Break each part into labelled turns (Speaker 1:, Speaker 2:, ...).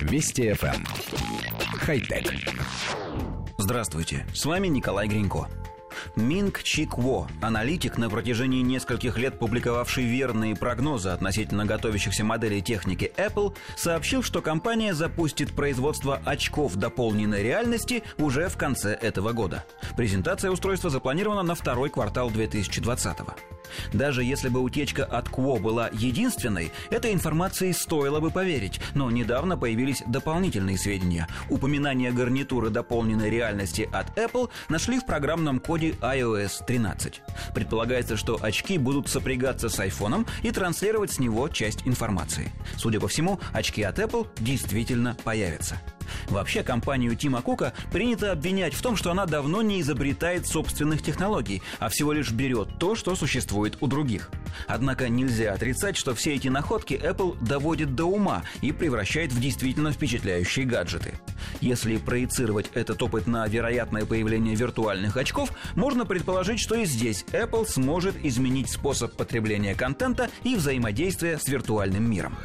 Speaker 1: Вести FM. Эм. Хай-тек.
Speaker 2: Здравствуйте, с вами Николай Гринько. Минг Чик Во, аналитик, на протяжении нескольких лет публиковавший верные прогнозы относительно готовящихся моделей техники Apple, сообщил, что компания запустит производство очков дополненной реальности уже в конце этого года. Презентация устройства запланирована на второй квартал 2020 года. Даже если бы утечка от Кво была единственной, этой информации стоило бы поверить. Но недавно появились дополнительные сведения. Упоминание гарнитуры дополненной реальности от Apple нашли в программном коде iOS 13. Предполагается, что очки будут сопрягаться с айфоном и транслировать с него часть информации. Судя по всему, очки от Apple действительно появятся. Вообще, компанию Тима Кука принято обвинять в том, что она давно не изобретает собственных технологий, а всего лишь берет то, что существует у других. Однако нельзя отрицать, что все эти находки Apple доводит до ума и превращает в действительно впечатляющие гаджеты. Если проецировать этот опыт на вероятное появление виртуальных очков, можно предположить, что и здесь Apple сможет изменить способ потребления контента и взаимодействия с виртуальным миром.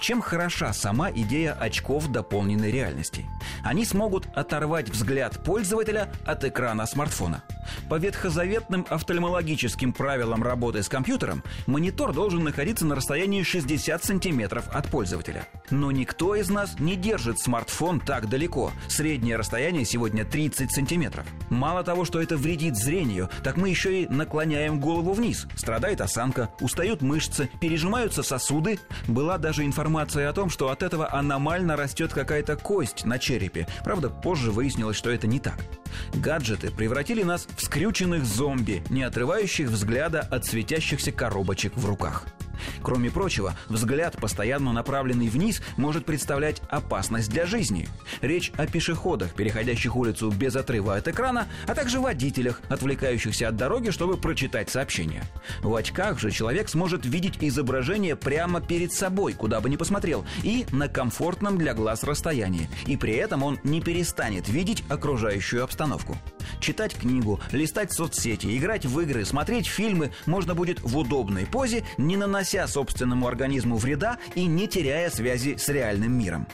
Speaker 2: Чем хороша сама идея очков дополненной реальности? Они смогут оторвать взгляд пользователя от экрана смартфона – по ветхозаветным офтальмологическим правилам работы с компьютером монитор должен находиться на расстоянии 60 сантиметров от пользователя. Но никто из нас не держит смартфон так далеко. Среднее расстояние сегодня 30 сантиметров. Мало того, что это вредит зрению, так мы еще и наклоняем голову вниз. Страдает осанка, устают мышцы, пережимаются сосуды. Была даже информация о том, что от этого аномально растет какая-то кость на черепе. Правда, позже выяснилось, что это не так. Гаджеты превратили нас скрюченных зомби, не отрывающих взгляда от светящихся коробочек в руках. Кроме прочего, взгляд, постоянно направленный вниз, может представлять опасность для жизни. Речь о пешеходах, переходящих улицу без отрыва от экрана, а также водителях, отвлекающихся от дороги, чтобы прочитать сообщение. В очках же человек сможет видеть изображение прямо перед собой, куда бы ни посмотрел, и на комфортном для глаз расстоянии. И при этом он не перестанет видеть окружающую обстановку. Читать книгу, листать соцсети, играть в игры, смотреть фильмы можно будет в удобной позе, не нанося собственному организму вреда и не теряя связи с реальным миром.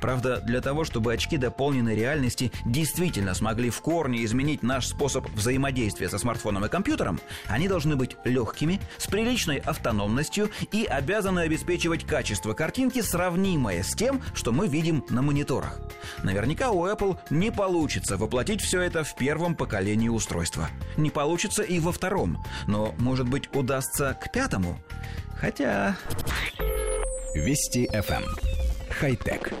Speaker 2: Правда, для того, чтобы очки дополненной реальности действительно смогли в корне изменить наш способ взаимодействия со смартфоном и компьютером, они должны быть легкими, с приличной автономностью и обязаны обеспечивать качество картинки, сравнимое с тем, что мы видим на мониторах. Наверняка у Apple не получится воплотить все это в первом поколении устройства. Не получится и во втором, но, может быть, удастся к пятому? Хотя...
Speaker 1: Вести FM. Хай-тек.